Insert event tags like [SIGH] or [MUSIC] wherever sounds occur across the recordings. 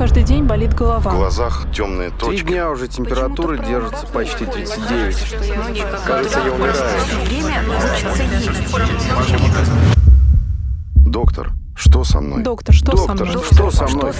каждый день болит голова. В глазах темные Три точки. дня уже температура держится почти 39. Кажется, я умираю. Доктор, что со мной? Доктор, что со Доктор, мной? что со мной?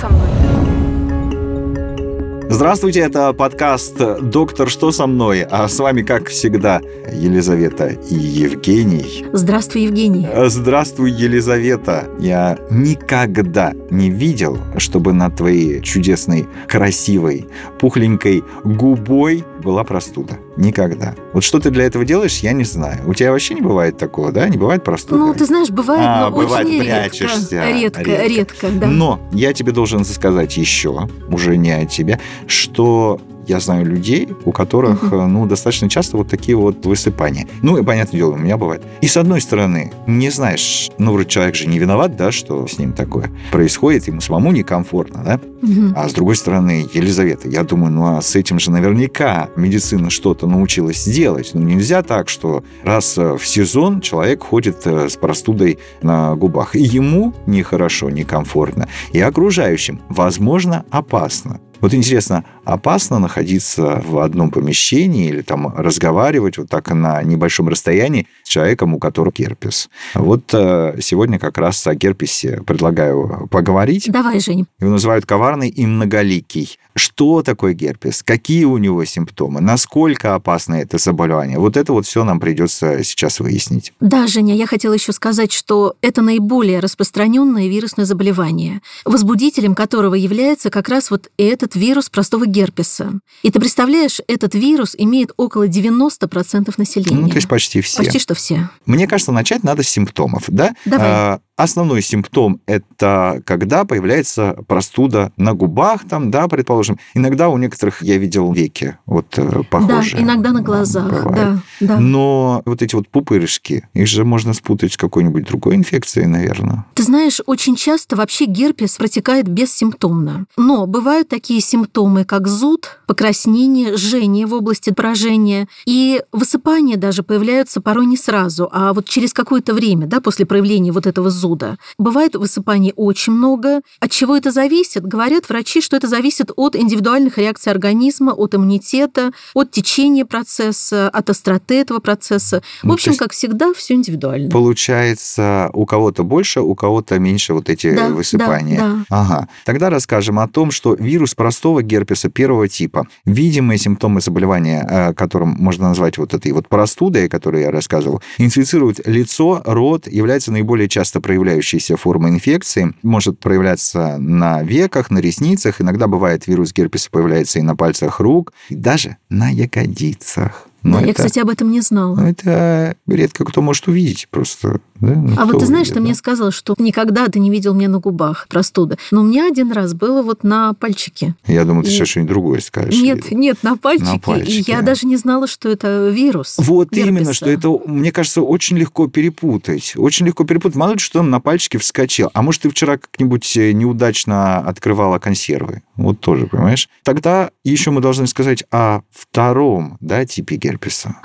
Здравствуйте, это подкаст «Доктор, что со мной?», а с вами, как всегда, Елизавета и Евгений. Здравствуй, Евгений. Здравствуй, Елизавета. Я никогда не видел, чтобы над твоей чудесной, красивой, пухленькой губой была простуда. Никогда. Вот что ты для этого делаешь, я не знаю. У тебя вообще не бывает такого, да? Не бывает простуды? Ну, ты знаешь, бывает, А, но бывает, очень прячешься. редко. Редко, Редко. да. Но я тебе должен сказать еще, уже не от тебя, что я знаю людей, у которых, э, ну, достаточно часто вот такие вот высыпания. Ну, и понятное дело, у меня бывает. И с одной стороны, не знаешь, ну, вроде человек же не виноват, да, что с ним такое происходит, ему самому некомфортно, да? Мгм. А с другой стороны, Елизавета, я думаю, ну, а с этим же наверняка медицина что-то научилась делать. Ну, нельзя так, что раз в сезон человек ходит э, с простудой на губах. И ему нехорошо, некомфортно, и окружающим, возможно, опасно. Вот интересно, опасно находиться в одном помещении или там разговаривать вот так на небольшом расстоянии с человеком, у которого герпес. Вот э, сегодня как раз о герпесе предлагаю поговорить. Давай, Женя. Его называют коварный и многоликий. Что такое герпес? Какие у него симптомы? Насколько опасно это заболевание? Вот это вот все нам придется сейчас выяснить. Да, Женя, я хотела еще сказать, что это наиболее распространенное вирусное заболевание, возбудителем которого является как раз вот этот вирус простого герпеса. И ты представляешь, этот вирус имеет около 90% населения. Ну, то есть почти все. Почти что все. Мне кажется, начать надо с симптомов, да? Давай. А, Основной симптом – это когда появляется простуда на губах, там, да, предположим. Иногда у некоторых, я видел, веки вот э, похожие. Да, иногда на глазах, Бывает. да, да. Но вот эти вот пупырышки, их же можно спутать с какой-нибудь другой инфекцией, наверное. Ты знаешь, очень часто вообще герпес протекает бессимптомно. Но бывают такие симптомы, как зуд, покраснение, жжение в области поражения. И высыпания даже появляются порой не сразу, а вот через какое-то время, да, после проявления вот этого зуда. Бывает высыпаний очень много. От чего это зависит? Говорят врачи, что это зависит от индивидуальных реакций организма, от иммунитета, от течения процесса, от остроты этого процесса. В Ну, общем, как всегда, все индивидуально. Получается, у кого-то больше, у кого-то меньше вот эти Да, высыпания. да, да. Ага. Тогда расскажем о том, что вирус простого герпеса первого типа, видимые симптомы заболевания, э, которым можно назвать вот этой вот простудой, о которой я рассказывал, инфицирует лицо, рот, является наиболее часто проявляющейся формой инфекции, может проявляться на веках, на ресницах, иногда бывает вирус герпеса появляется и на пальцах рук, и даже на ягодицах. Но Да, я, это- кстати, об этом не знала. ну, это редко кто может увидеть просто. Да? Ну, А вот ты знаешь, увидит, ты да? мне сказал, что никогда ты не видел меня на губах простуда. Но у меня один раз было вот на пальчике. Я думаю, ты И- сейчас что-нибудь другое скажешь. Нет, нет, на пальчике. пальчике. И я даже не знала, что это вирус. Вот герпеса. именно, что это, мне кажется, очень легко перепутать. Очень легко перепутать. Мало ли, что он на пальчике вскочил. А может, ты вчера как-нибудь э, неудачно открывала консервы. Вот тоже, понимаешь? Тогда еще мы должны сказать о втором да, типе герпеса.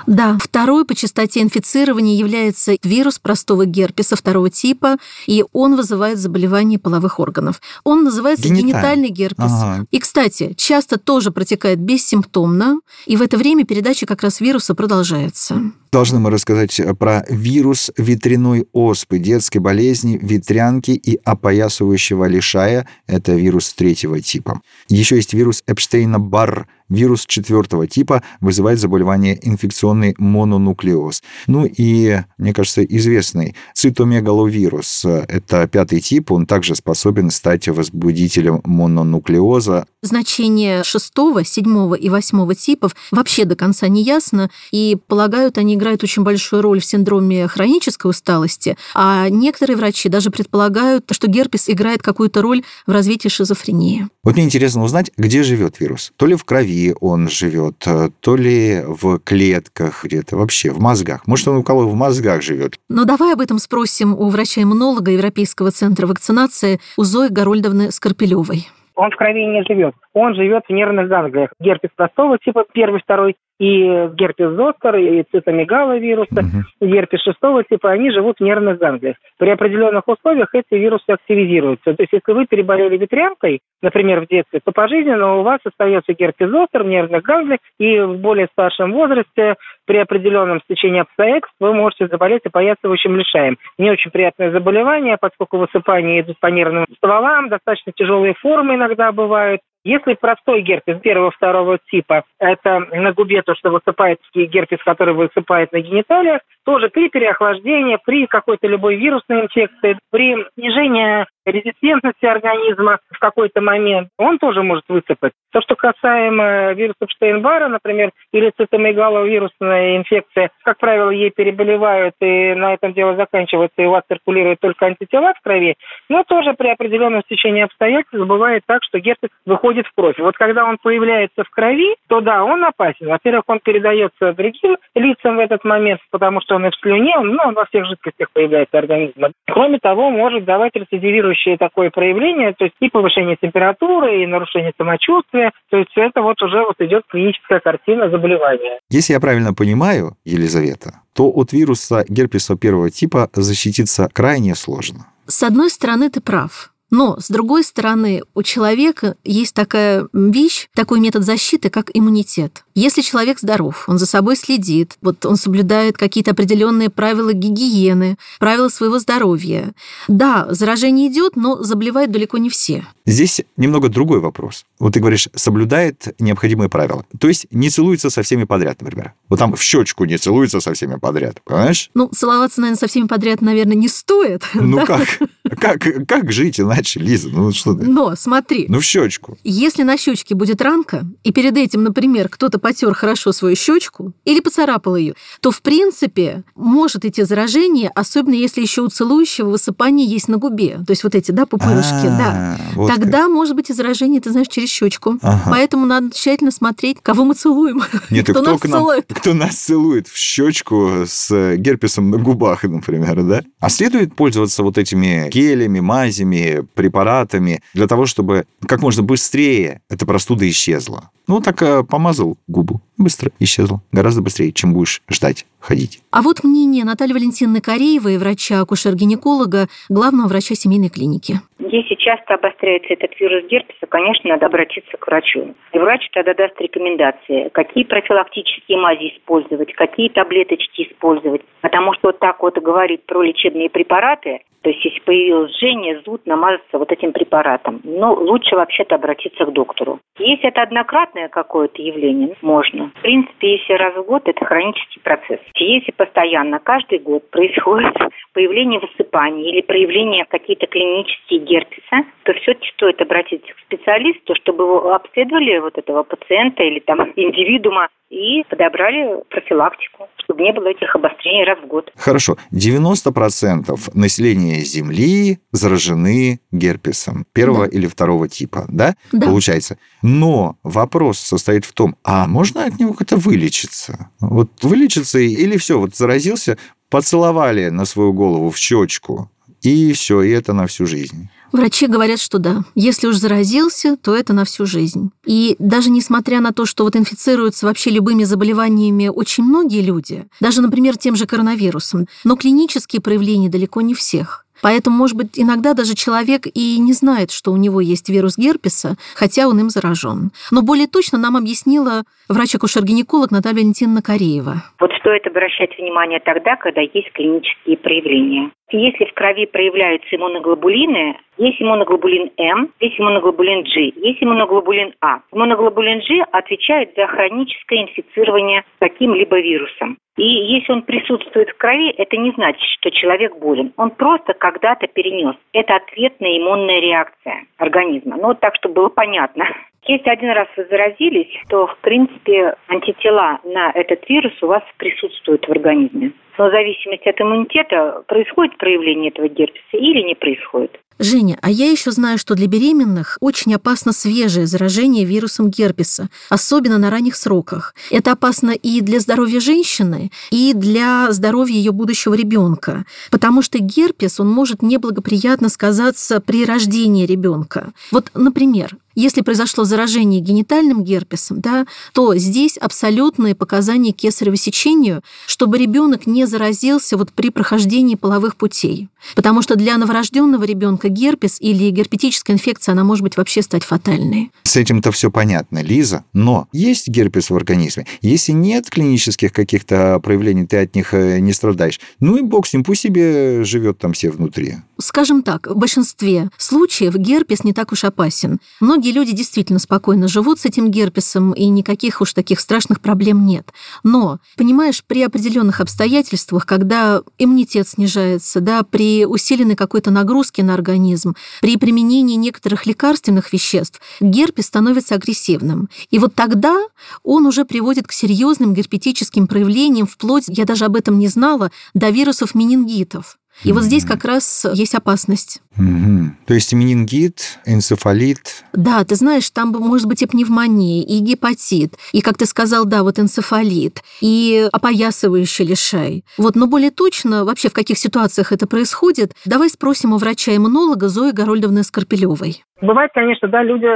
Да, второй по частоте инфицирования является вирус простого герпеса второго типа, и он вызывает заболевание половых органов. Он называется Генитальный. генитальный герпес. Ага. И, кстати, часто тоже протекает бессимптомно, и в это время передача как раз вируса продолжается. Должны мы рассказать про вирус ветряной оспы, детской болезни, ветрянки и опоясывающего лишая. Это вирус третьего типа. Еще есть вирус Эпштейна-Барр, вирус четвертого типа, вызывает заболевание инфекционный мононуклеоз. Ну и, мне кажется, известный цитомегаловирус. Это пятый тип, он также способен стать возбудителем мононуклеоза. Значение шестого, седьмого и восьмого типов вообще до конца не ясно, и полагают, они играют очень большую роль в синдроме хронической усталости, а некоторые врачи даже предполагают, что герпес играет какую-то роль в развитии шизофрении. Вот мне интересно узнать, где живет вирус. То ли в крови он живет, э, то ли в клетках где-то, вообще в мозгах. Может, он у кого в мозгах живет. Но давай об этом спросим у врача-иммунолога Европейского центра вакцинации у Зои Гарольдовны Скорпелевой. Он в крови не живет. Он живет в нервных ганглиях. Герпес простого типа, первый, второй, и герпес зостер, и цитомегаловирусы, угу. герпес шестого типа, они живут в нервных ганглиях. При определенных условиях эти вирусы активизируются. То есть, если вы переболели ветрянкой, например, в детстве, то пожизненно у вас остается герпес зостер в нервных ганглиях, и в более старшем возрасте при определенном стечении обстоятельств вы можете заболеть опоясывающим лишаем. Не очень приятное заболевание, поскольку высыпания идут по нервным стволам, достаточно тяжелые формы иногда бывают. Если простой герпес первого-второго типа, это на губе то, что высыпает герпес, который высыпает на гениталиях, тоже при переохлаждении, при какой-то любой вирусной инфекции, при снижении резистентности организма в какой-то момент, он тоже может высыпать. То, что касаемо вируса Штейнбара, например, или цитомегаловирусная инфекция, как правило, ей переболевают, и на этом дело заканчивается, и у вас циркулируют только антитела в крови, но тоже при определенном стечении обстоятельств бывает так, что герпес выходит в кровь. Вот когда он появляется в крови, то да, он опасен. Во-первых, он передается другим лицам в этот момент, потому что он и в слюне, ну, он во всех жидкостях появляется организма. Кроме того, может давать рецидивирующее такое проявление, то есть и повышение температуры, и нарушение самочувствия. То есть это вот уже вот идет клиническая картина заболевания. Если я правильно понимаю, Елизавета, то от вируса герпеса первого типа защититься крайне сложно. С одной стороны, ты прав. Но, с другой стороны, у человека есть такая вещь, такой метод защиты, как иммунитет. Если человек здоров, он за собой следит, вот он соблюдает какие-то определенные правила гигиены, правила своего здоровья. Да, заражение идет, но заболевают далеко не все. Здесь немного другой вопрос. Вот ты говоришь, соблюдает необходимые правила. То есть не целуется со всеми подряд, например. Вот там в щечку не целуется со всеми подряд, понимаешь? Ну, целоваться, наверное, со всеми подряд, наверное, не стоит. Ну [LAUGHS] да? как? Как, как жить иначе, Лиза? Ну что ты? Но смотри. Ну в щечку. Если на щечке будет ранка, и перед этим, например, кто-то потер хорошо свою щечку или поцарапал ее, то в принципе может идти заражение, особенно если еще у целующего высыпание есть на губе. То есть вот эти, да, пупырышки, да. А, Тогда может быть и заражение, ты знаешь, через щечку. Поэтому надо тщательно смотреть, кого мы целуем. [LAUGHS] Нет, кто, нас целует. Кто нас целует в щечку с герпесом на губах, например, да? А следует пользоваться вот этими гелями, мазями, препаратами для того, чтобы как можно быстрее эта простуда исчезла. Ну, так э, помазал губу, быстро исчезла. Гораздо быстрее, чем будешь ждать, ходить. А вот мнение Натальи Валентиновны Кореевой, врача-акушер-гинеколога, главного врача семейной клиники. Если часто обостряется этот вирус герпеса, конечно, надо обратиться к врачу. И врач тогда даст рекомендации, какие профилактические мази использовать, какие таблеточки использовать. Потому что вот так вот говорить про лечебные препараты, то есть, если появилось жжение, зуд, намазаться вот этим препаратом. Но лучше вообще-то обратиться к доктору. Если это однократное какое-то явление, можно. В принципе, если раз в год, это хронический процесс. Если постоянно, каждый год происходит появление высыпаний или проявление какие-то клинические герпеса, то все-таки стоит обратиться к специалисту, чтобы его обследовали вот этого пациента или там индивидуума и подобрали профилактику, чтобы не было этих обострений раз в год. Хорошо. 90% населения Земли заражены герпесом первого да. или второго типа, да? да? Получается. Но вопрос состоит в том, а можно от него как-то вылечиться? Вот вылечиться или все, вот заразился, поцеловали на свою голову в щечку, и все, и это на всю жизнь. Врачи говорят, что да. Если уж заразился, то это на всю жизнь. И даже несмотря на то, что вот инфицируются вообще любыми заболеваниями очень многие люди, даже, например, тем же коронавирусом, но клинические проявления далеко не всех. Поэтому, может быть, иногда даже человек и не знает, что у него есть вирус герпеса, хотя он им заражен. Но более точно нам объяснила врач-акушер-гинеколог Наталья Валентиновна Кореева. Вот стоит обращать внимание тогда, когда есть клинические проявления. Если в крови проявляются иммуноглобулины, есть иммуноглобулин М, есть иммуноглобулин G, есть иммуноглобулин А. Иммуноглобулин G отвечает за хроническое инфицирование каким-либо вирусом. И если он присутствует в крови, это не значит, что человек болен. Он просто когда-то перенес. Это ответная иммунная реакция организма. Ну, вот так, чтобы было понятно. Если один раз вы заразились, то, в принципе, антитела на этот вирус у вас присутствуют в организме. Но в зависимости от иммунитета происходит проявление этого герпеса или не происходит. Женя, а я еще знаю, что для беременных очень опасно свежее заражение вирусом герпеса, особенно на ранних сроках. Это опасно и для здоровья женщины, и для здоровья ее будущего ребенка, потому что герпес, он может неблагоприятно сказаться при рождении ребенка. Вот, например, если произошло заражение генитальным герпесом, да, то здесь абсолютные показания кесарево сечению, чтобы ребенок не заразился вот при прохождении половых путей. Потому что для новорожденного ребенка герпес или герпетическая инфекция, она может быть вообще стать фатальной. С этим-то все понятно, Лиза. Но есть герпес в организме? Если нет клинических каких-то проявлений, ты от них э, не страдаешь. Ну и бог с ним, пусть себе живет там все внутри. Скажем так, в большинстве случаев герпес не так уж опасен. Многие люди действительно спокойно живут с этим герпесом, и никаких уж таких страшных проблем нет. Но, понимаешь, при определенных обстоятельствах, когда иммунитет снижается, да, при усиленной какой-то нагрузке на организм, при применении некоторых лекарственных веществ, герпес становится агрессивным. И вот тогда он уже приводит к серьезным герпетическим проявлениям, вплоть, я даже об этом не знала, до вирусов менингитов. И вот здесь как раз есть опасность. Угу. То есть менингит, энцефалит. Да, ты знаешь, там может быть и пневмония, и гепатит, и, как ты сказал, да, вот энцефалит, и опоясывающий лишай. Вот, но более точно, вообще в каких ситуациях это происходит, давай спросим у врача-иммунолога Зои Горольдовны Скорпелевой. Бывает, конечно, да, люди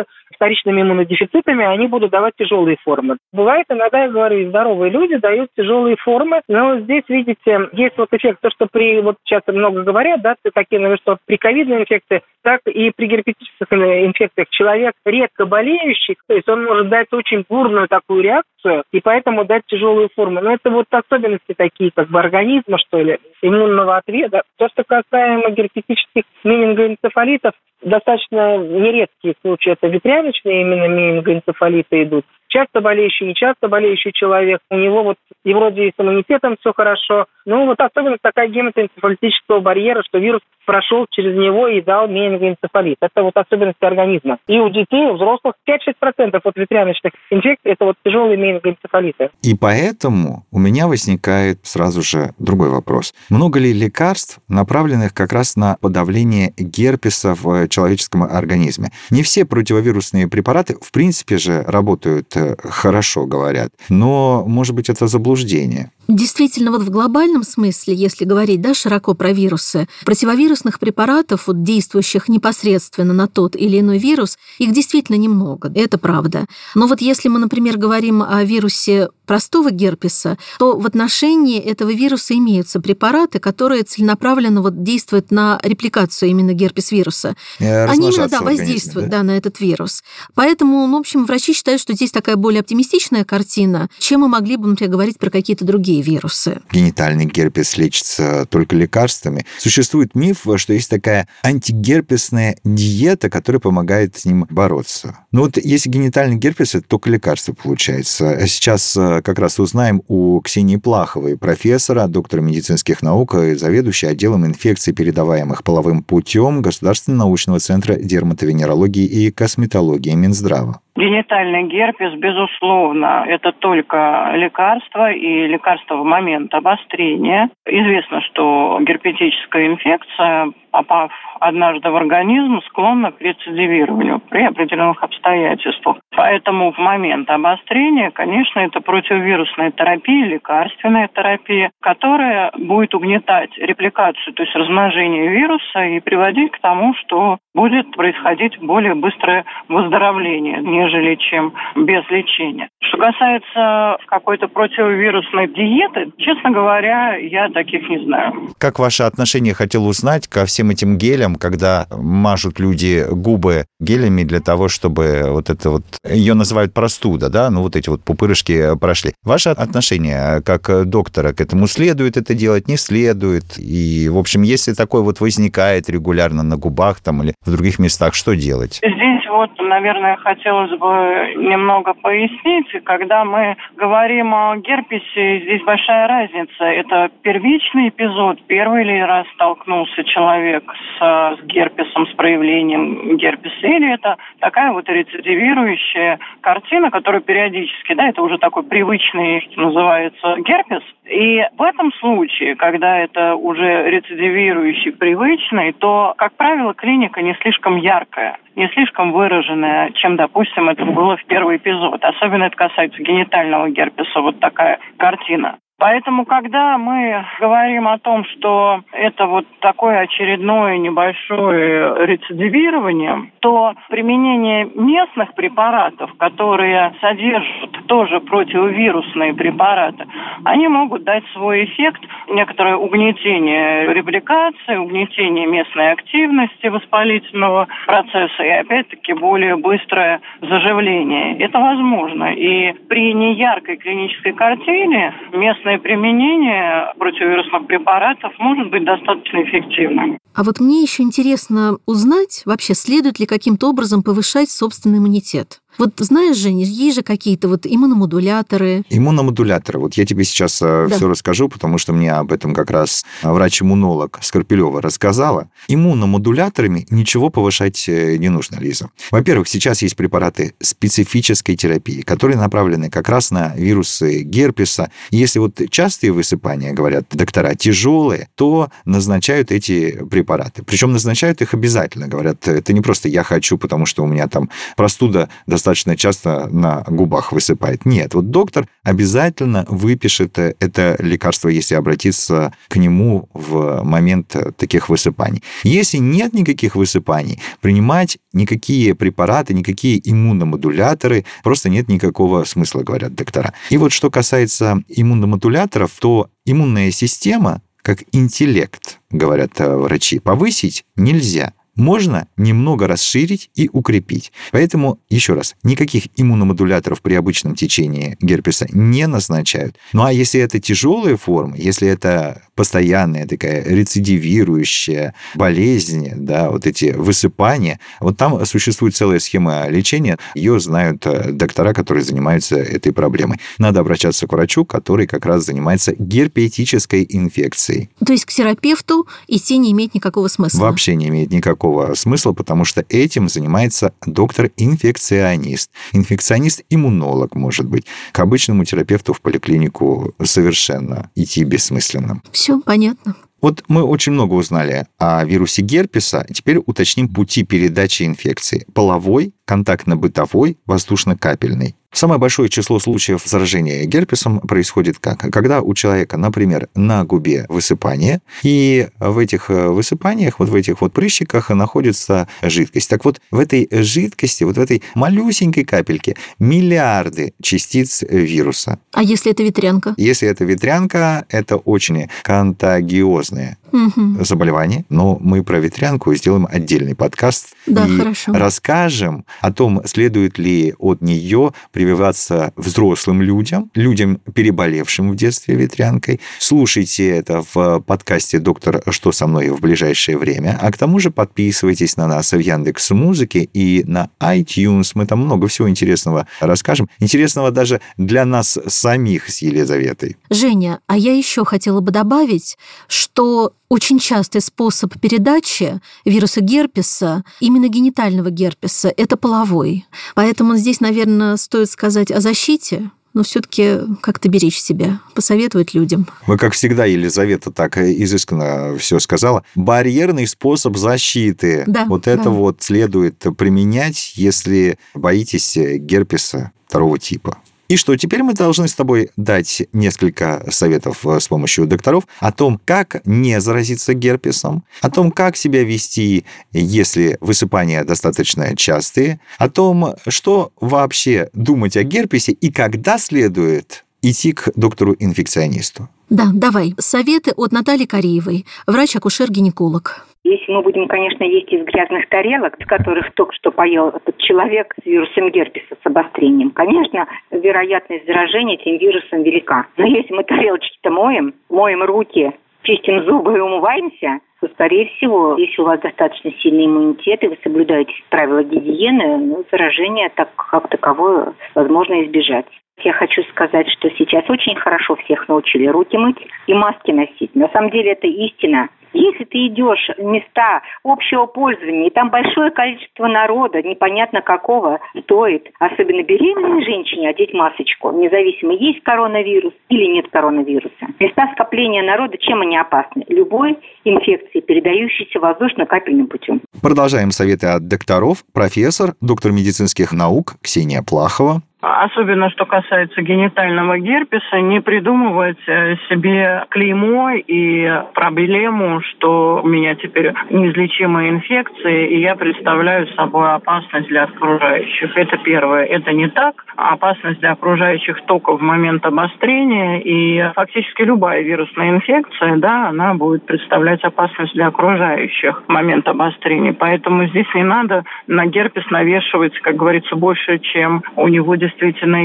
вторичными иммунодефицитами, они будут давать тяжелые формы. Бывает, иногда, я говорю, здоровые люди дают тяжелые формы, но здесь, видите, есть вот эффект, то, что при, вот сейчас много говорят, да, такие, наверное, что при ковидной инфекции, так и при герпетических инфекциях человек редко болеющий, то есть он может дать очень бурную такую реакцию, и поэтому дать тяжелые формы. Но это вот особенности такие, как бы организма, что ли, иммунного ответа. То, что касаемо герпетических менингоэнцефалитов, достаточно нередкие случаи. Это ветряночные именно менингоэнцефалиты идут часто болеющий, не часто болеющий человек, у него вот и вроде и с иммунитетом все хорошо, но вот особенность такая гематоэнцефалитического барьера, что вирус прошел через него и дал менингоэнцефалит. Это вот особенность организма. И у детей, у взрослых 5-6% от ветряночных инфекций – это вот тяжелые менингоэнцефалиты. И поэтому у меня возникает сразу же другой вопрос. Много ли лекарств, направленных как раз на подавление герпеса в человеческом организме? Не все противовирусные препараты, в принципе же, работают хорошо, говорят. Но, может быть, это заблуждение. Действительно, вот в глобальном смысле, если говорить да, широко про вирусы, противовирусных препаратов, вот, действующих непосредственно на тот или иной вирус, их действительно немного, это правда. Но вот если мы, например, говорим о вирусе простого герпеса, то в отношении этого вируса имеются препараты, которые целенаправленно вот действуют на репликацию именно герпес-вируса. Они именно да, воздействуют да? Да, на этот вирус. Поэтому, ну, в общем, врачи считают, что здесь такая более оптимистичная картина, чем мы могли бы, например, говорить про какие-то другие вирусы. Генитальный герпес лечится только лекарствами. Существует миф, что есть такая антигерпесная диета, которая помогает с ним бороться. Ну вот если генитальный герпес, это только лекарство получается. Сейчас э, как раз узнаем у Ксении Плаховой, профессора, доктора медицинских наук и заведующей отделом инфекций, передаваемых половым путем Государственного научного центра дерматовенерологии и косметологии Минздрава. Генитальный герпес, безусловно, это только лекарство и лекарство в момент обострения. Известно, что герпетическая инфекция, попав однажды в организм, склонна к рецидивированию при определенных обстоятельствах. Поэтому в момент обострения, конечно, это противовирусная терапия, лекарственная терапия, которая будет угнетать репликацию, то есть размножение вируса и приводить к тому, что будет происходить более быстрое выздоровление, нежели чем без лечения. Что касается какой-то противовирусной диеты, честно говоря, я таких не знаю. Как ваше отношение хотел узнать ко всем этим гелям, когда мажут люди губы гелями для того, чтобы вот это вот, ее называют простуда, да, ну вот эти вот пупырышки прошли. Ваше отношение как доктора к этому следует это делать, не следует? И, в общем, если такое вот возникает регулярно на губах там или в других местах, что делать? Здесь вот, наверное, хотелось бы немного пояснить. Когда мы говорим о герпесе, здесь большая разница. Это первичный эпизод. Первый ли раз столкнулся человек с, с герпесом, с проявлением герпеса, или это такая вот рецидивирующая картина, которая периодически, да, это уже такой привычный, называется, герпес. И в этом случае, когда это уже рецидивирующий, привычный, то, как правило, клиника не слишком яркая, не слишком выраженная, чем, допустим, это было в первый эпизод. Особенно это касается генитального герпеса, вот такая картина. Поэтому, когда мы говорим о том, что это вот такое очередное небольшое рецидивирование, то применение местных препаратов, которые содержат тоже противовирусные препараты, они могут дать свой эффект, некоторое угнетение репликации, угнетение местной активности воспалительного процесса и, опять-таки, более быстрое заживление. Это возможно. И при неяркой клинической картине местные совместное применение противовирусных препаратов может быть достаточно эффективным. А вот мне еще интересно узнать, вообще следует ли каким-то образом повышать собственный иммунитет. Вот знаешь, Женя, есть же какие-то вот иммуномодуляторы. Иммуномодуляторы. Вот я тебе сейчас э, да. все расскажу, потому что мне об этом как раз врач-иммунолог Скорпелева рассказала. Иммуномодуляторами ничего повышать э, не нужно, Лиза. Во-первых, сейчас есть препараты специфической терапии, которые направлены как раз на вирусы герпеса. Если вот частые высыпания, говорят доктора, тяжелые, то назначают эти препараты. Причем назначают их обязательно. Говорят, это не просто я хочу, потому что у меня там простуда достаточно достаточно часто на губах высыпает. Нет, вот доктор обязательно выпишет это лекарство, если обратиться к нему в момент таких высыпаний. Если нет никаких высыпаний, принимать никакие препараты, никакие иммуномодуляторы просто нет никакого смысла, говорят доктора. И вот что касается иммуномодуляторов, то иммунная система как интеллект, говорят врачи, повысить нельзя можно немного расширить и укрепить. Поэтому, еще раз, никаких иммуномодуляторов при обычном течении герпеса не назначают. Ну а если это тяжелые формы, если это постоянная такая рецидивирующая болезнь, да, вот эти высыпания, вот там существует целая схема лечения, ее знают э, доктора, которые занимаются этой проблемой. Надо обращаться к врачу, который как раз занимается герпетической инфекцией. То есть к терапевту идти не имеет никакого смысла? Вообще не имеет никакого никакого смысла, потому что этим занимается доктор-инфекционист. Инфекционист-иммунолог, может быть. К обычному терапевту в поликлинику совершенно идти бессмысленно. Все понятно. Вот мы очень много узнали о вирусе герпеса. Теперь уточним пути передачи инфекции. Половой, контактно-бытовой, воздушно-капельный. Самое большое число случаев заражения герпесом происходит как? Когда у человека, например, на губе высыпание, и в этих э, высыпаниях, вот в этих вот прыщиках находится жидкость. Так вот, в этой жидкости, вот в этой малюсенькой капельке миллиарды частиц вируса. А если это ветрянка? Если это ветрянка, это очень контагиозное угу. заболевание. Но мы про ветрянку сделаем отдельный подкаст да, и хорошо. расскажем о том, следует ли от нее прививаться взрослым людям, людям, переболевшим в детстве ветрянкой. Слушайте это в подкасте «Доктор, что со мной» в ближайшее время. А к тому же подписывайтесь на нас в Яндекс Музыке и на iTunes. Мы там много всего интересного расскажем. Интересного даже для нас самих с Елизаветой. Женя, а я еще хотела бы добавить, что очень частый способ передачи вируса герпеса, именно генитального герпеса, это половой. Поэтому здесь, наверное, стоит сказать о защите, но все-таки как-то беречь себя, посоветовать людям. Вы, как всегда, Елизавета так изысканно все сказала. Барьерный способ защиты. Да, вот это да. вот следует применять, если боитесь герпеса второго типа. И что, теперь мы должны с тобой дать несколько советов э, с помощью докторов о том, как не заразиться герпесом, о том, как себя вести, если высыпания достаточно частые, о том, что вообще думать о герпесе и когда следует идти к доктору-инфекционисту. Да, давай. Советы от Натальи Кореевой, врач-акушер-гинеколог. Если мы будем, конечно, есть из грязных тарелок, с которых только что поел этот человек с вирусом герпеса с обострением, конечно, вероятность заражения этим вирусом велика. Но если мы тарелочки-то моем, моем руки, чистим зубы и умываемся, то, скорее всего, если у вас достаточно сильный иммунитет и вы соблюдаете правила гигиены, ну, заражения так, как таковое возможно избежать. Я хочу сказать, что сейчас очень хорошо всех научили руки мыть и маски носить. На самом деле это истина. Если ты идешь в места общего пользования, и там большое количество народа, непонятно какого, стоит, особенно беременной женщине, одеть масочку, независимо, есть коронавирус или нет коронавируса. Места скопления народа, чем они опасны? Любой инфекции, передающейся воздушно-капельным путем. Продолжаем советы от докторов. Профессор, доктор медицинских наук Ксения Плахова. Особенно что касается генитального герпеса, не придумывать э, себе клеймо и проблему, что у меня теперь неизлечимая инфекция, и я представляю собой опасность для окружающих. Это первое. Это не так. Опасность для окружающих только в момент обострения, и фактически любая вирусная инфекция, да, она будет представлять опасность для окружающих в момент обострения. Поэтому здесь не надо на герпес навешивать, как говорится, больше, чем у него действительно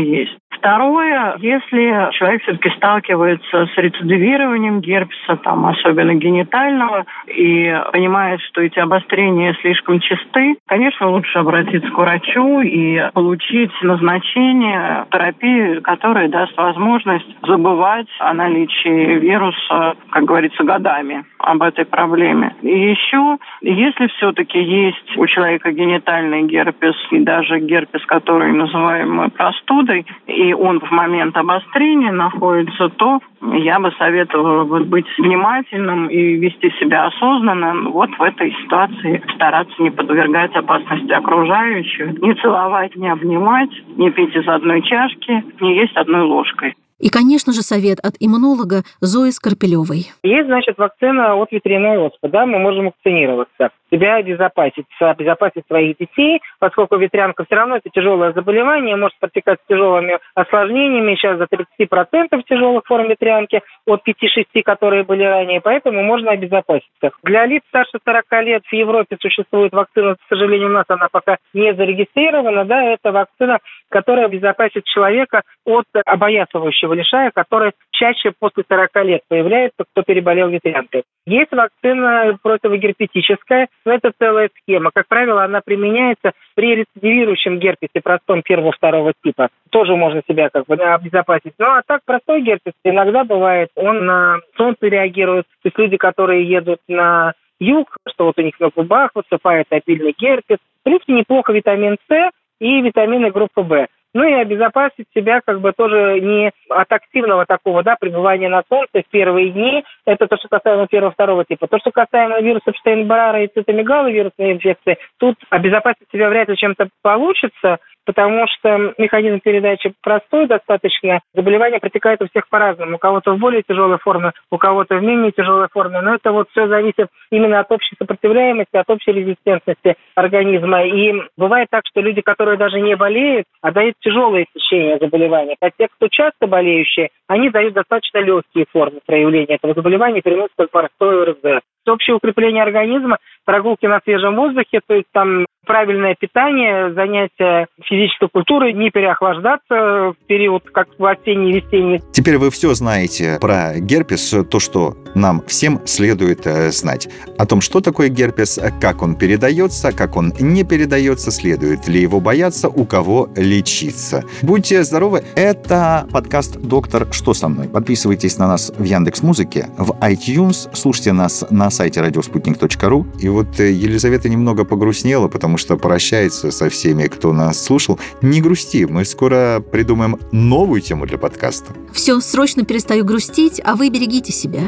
есть. Второе, если человек все-таки сталкивается с рецидивированием герпеса, там, особенно генитального, и понимает, что эти обострения слишком чисты, конечно, лучше обратиться к врачу и получить назначение терапии, которая даст возможность забывать о наличии вируса, как говорится, годами об этой проблеме. И еще, если все-таки есть у человека генитальный герпес и даже герпес, который называем простудой, и он в момент обострения находится, то я бы советовала быть внимательным и вести себя осознанно. Вот в этой ситуации стараться не подвергать опасности окружающих, не целовать, не обнимать, не пить из одной чашки, не есть одной ложкой. И, конечно же, совет от иммунолога Зои Скорпелевой. Есть, значит, вакцина от ветряной оспы, да, мы можем вакцинироваться себя обезопасить, обезопасить своих детей, поскольку ветрянка все равно это тяжелое заболевание, может протекать с тяжелыми осложнениями, сейчас за 30% тяжелых форм ветрянки от 5-6, которые были ранее, поэтому можно обезопаситься. Для лиц старше 40 лет в Европе существует вакцина, к сожалению, у нас она пока не зарегистрирована, да, это вакцина, которая обезопасит человека от обоясывающего лишая, который чаще после 40 лет появляется, кто переболел ветрянкой. Есть вакцина противогерпетическая, но это целая схема. Как правило, она применяется при рецидивирующем герпесе простом первого-второго типа. Тоже можно себя как бы обезопасить. Ну, а так простой герпес иногда бывает, он на солнце реагирует. То есть люди, которые едут на юг, что вот у них на губах высыпает обильный герпес. В принципе, неплохо витамин С и витамины группы В. Ну и обезопасить себя как бы тоже не от активного такого, да, пребывания на солнце в первые дни. Это то, что касаемо первого-второго типа. То, что касаемо вируса Штейнбрара и цитомегаловирусной вирусной инфекции, тут обезопасить себя вряд ли чем-то получится, потому что механизм передачи простой достаточно. Заболевание протекает у всех по-разному. У кого-то в более тяжелой форме, у кого-то в менее тяжелой форме. Но это вот все зависит именно от общей сопротивляемости, от общей резистентности организма. И бывает так, что люди, которые даже не болеют, а дают тяжелое течение заболевания. А те, кто часто болеющие, они дают достаточно легкие формы проявления этого заболевания, переносят как простой ОРЗ общее укрепление организма, прогулки на свежем воздухе, то есть там правильное питание, занятия физической культурой, не переохлаждаться в период, как в осенний весенний. Теперь вы все знаете про герпес, то, что нам всем следует э, знать. О том, что такое герпес, как он передается, как он не передается, следует ли его бояться, у кого лечиться. Будьте здоровы. Это подкаст «Доктор, что со мной?». Подписывайтесь на нас в Яндекс Музыке, в iTunes, слушайте нас на сайте радиоспутник.ру. И вот э, Елизавета немного погрустнела, потому что прощается со всеми, кто нас слушал. Не грусти, мы скоро придумаем новую тему для подкаста. Все, срочно перестаю грустить, а вы берегите себя.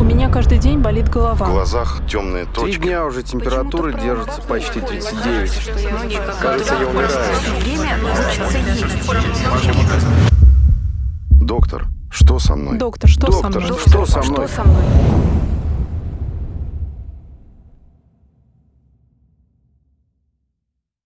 У меня каждый день болит голова. В глазах темные точки. Три дня уже температура держится почти 39. Кажется, я умираю. Доктор, что со мной? Доктор, что Доктор, со мной? что со мной? Что со мной?